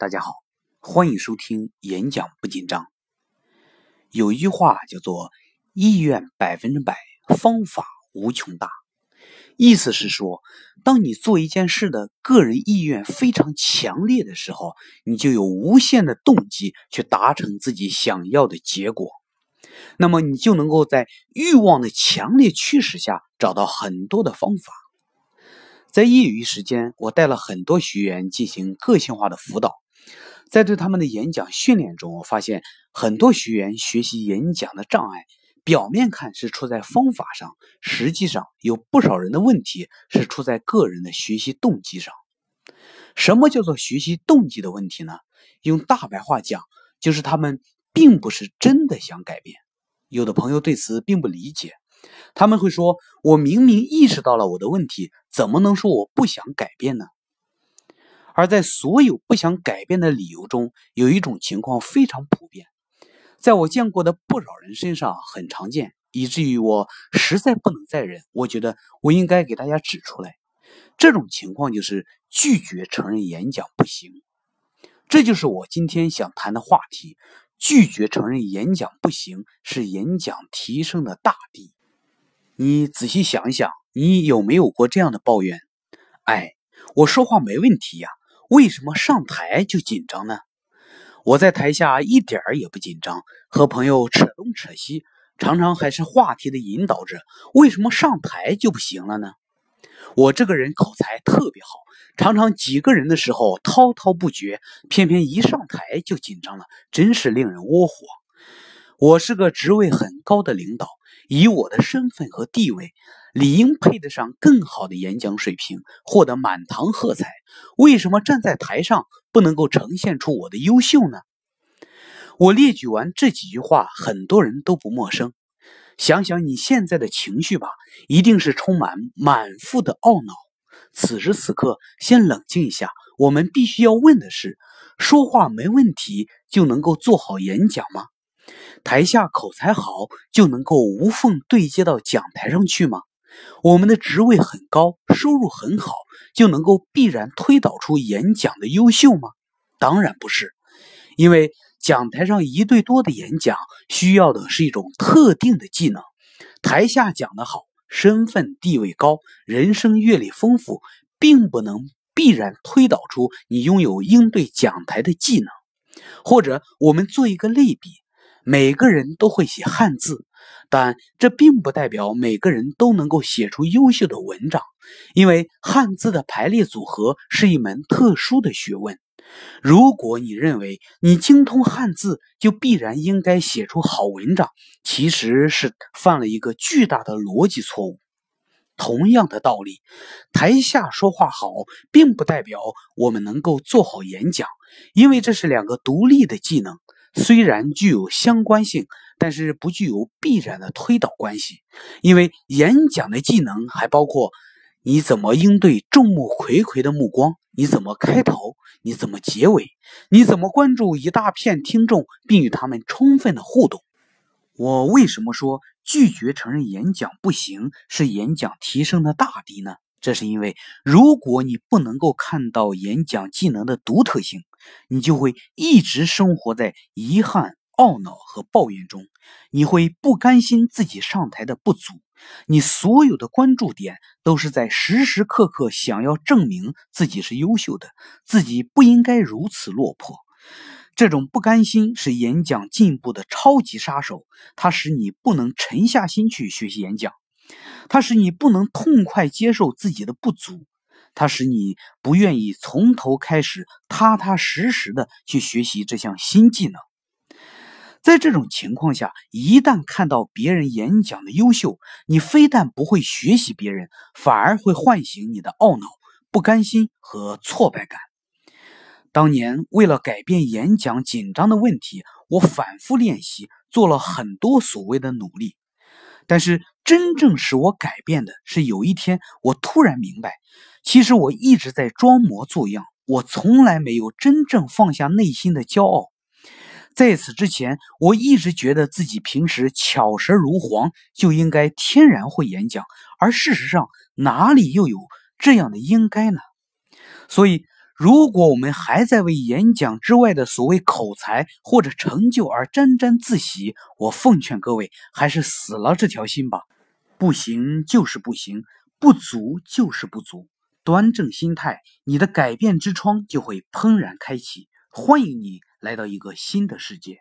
大家好，欢迎收听演讲不紧张。有一句话叫做“意愿百分之百，方法无穷大”，意思是说，当你做一件事的个人意愿非常强烈的时候，你就有无限的动机去达成自己想要的结果。那么，你就能够在欲望的强烈驱使下找到很多的方法。在业余时间，我带了很多学员进行个性化的辅导。在对他们的演讲训练中，我发现很多学员学习演讲的障碍，表面看是出在方法上，实际上有不少人的问题是出在个人的学习动机上。什么叫做学习动机的问题呢？用大白话讲，就是他们并不是真的想改变。有的朋友对此并不理解，他们会说：“我明明意识到了我的问题，怎么能说我不想改变呢？”而在所有不想改变的理由中，有一种情况非常普遍，在我见过的不少人身上很常见，以至于我实在不能再忍。我觉得我应该给大家指出来，这种情况就是拒绝承认演讲不行。这就是我今天想谈的话题：拒绝承认演讲不行是演讲提升的大敌。你仔细想一想，你有没有过这样的抱怨？哎，我说话没问题呀。为什么上台就紧张呢？我在台下一点儿也不紧张，和朋友扯东扯西，常常还是话题的引导者。为什么上台就不行了呢？我这个人口才特别好，常常几个人的时候滔滔不绝，偏偏一上台就紧张了，真是令人窝火。我是个职位很高的领导，以我的身份和地位。理应配得上更好的演讲水平，获得满堂喝彩。为什么站在台上不能够呈现出我的优秀呢？我列举完这几句话，很多人都不陌生。想想你现在的情绪吧，一定是充满满腹的懊恼。此时此刻，先冷静一下。我们必须要问的是：说话没问题就能够做好演讲吗？台下口才好就能够无缝对接到讲台上去吗？我们的职位很高，收入很好，就能够必然推导出演讲的优秀吗？当然不是，因为讲台上一对多的演讲需要的是一种特定的技能。台下讲得好，身份地位高，人生阅历丰富，并不能必然推导出你拥有应对讲台的技能。或者，我们做一个类比，每个人都会写汉字。但这并不代表每个人都能够写出优秀的文章，因为汉字的排列组合是一门特殊的学问。如果你认为你精通汉字就必然应该写出好文章，其实是犯了一个巨大的逻辑错误。同样的道理，台下说话好，并不代表我们能够做好演讲，因为这是两个独立的技能，虽然具有相关性。但是不具有必然的推导关系，因为演讲的技能还包括你怎么应对众目睽睽的目光，你怎么开头，你怎么结尾，你怎么关注一大片听众并与他们充分的互动。我为什么说拒绝承认演讲不行是演讲提升的大敌呢？这是因为如果你不能够看到演讲技能的独特性，你就会一直生活在遗憾。懊恼和抱怨中，你会不甘心自己上台的不足，你所有的关注点都是在时时刻刻想要证明自己是优秀的，自己不应该如此落魄。这种不甘心是演讲进步的超级杀手，它使你不能沉下心去学习演讲，它使你不能痛快接受自己的不足，它使你不愿意从头开始踏踏实实的去学习这项新技能。在这种情况下，一旦看到别人演讲的优秀，你非但不会学习别人，反而会唤醒你的懊恼、不甘心和挫败感。当年为了改变演讲紧张的问题，我反复练习，做了很多所谓的努力。但是真正使我改变的是，有一天我突然明白，其实我一直在装模作样，我从来没有真正放下内心的骄傲。在此之前，我一直觉得自己平时巧舌如簧，就应该天然会演讲，而事实上哪里又有这样的应该呢？所以，如果我们还在为演讲之外的所谓口才或者成就而沾沾自喜，我奉劝各位还是死了这条心吧。不行就是不行，不足就是不足，端正心态，你的改变之窗就会怦然开启，欢迎你来到一个新的世界。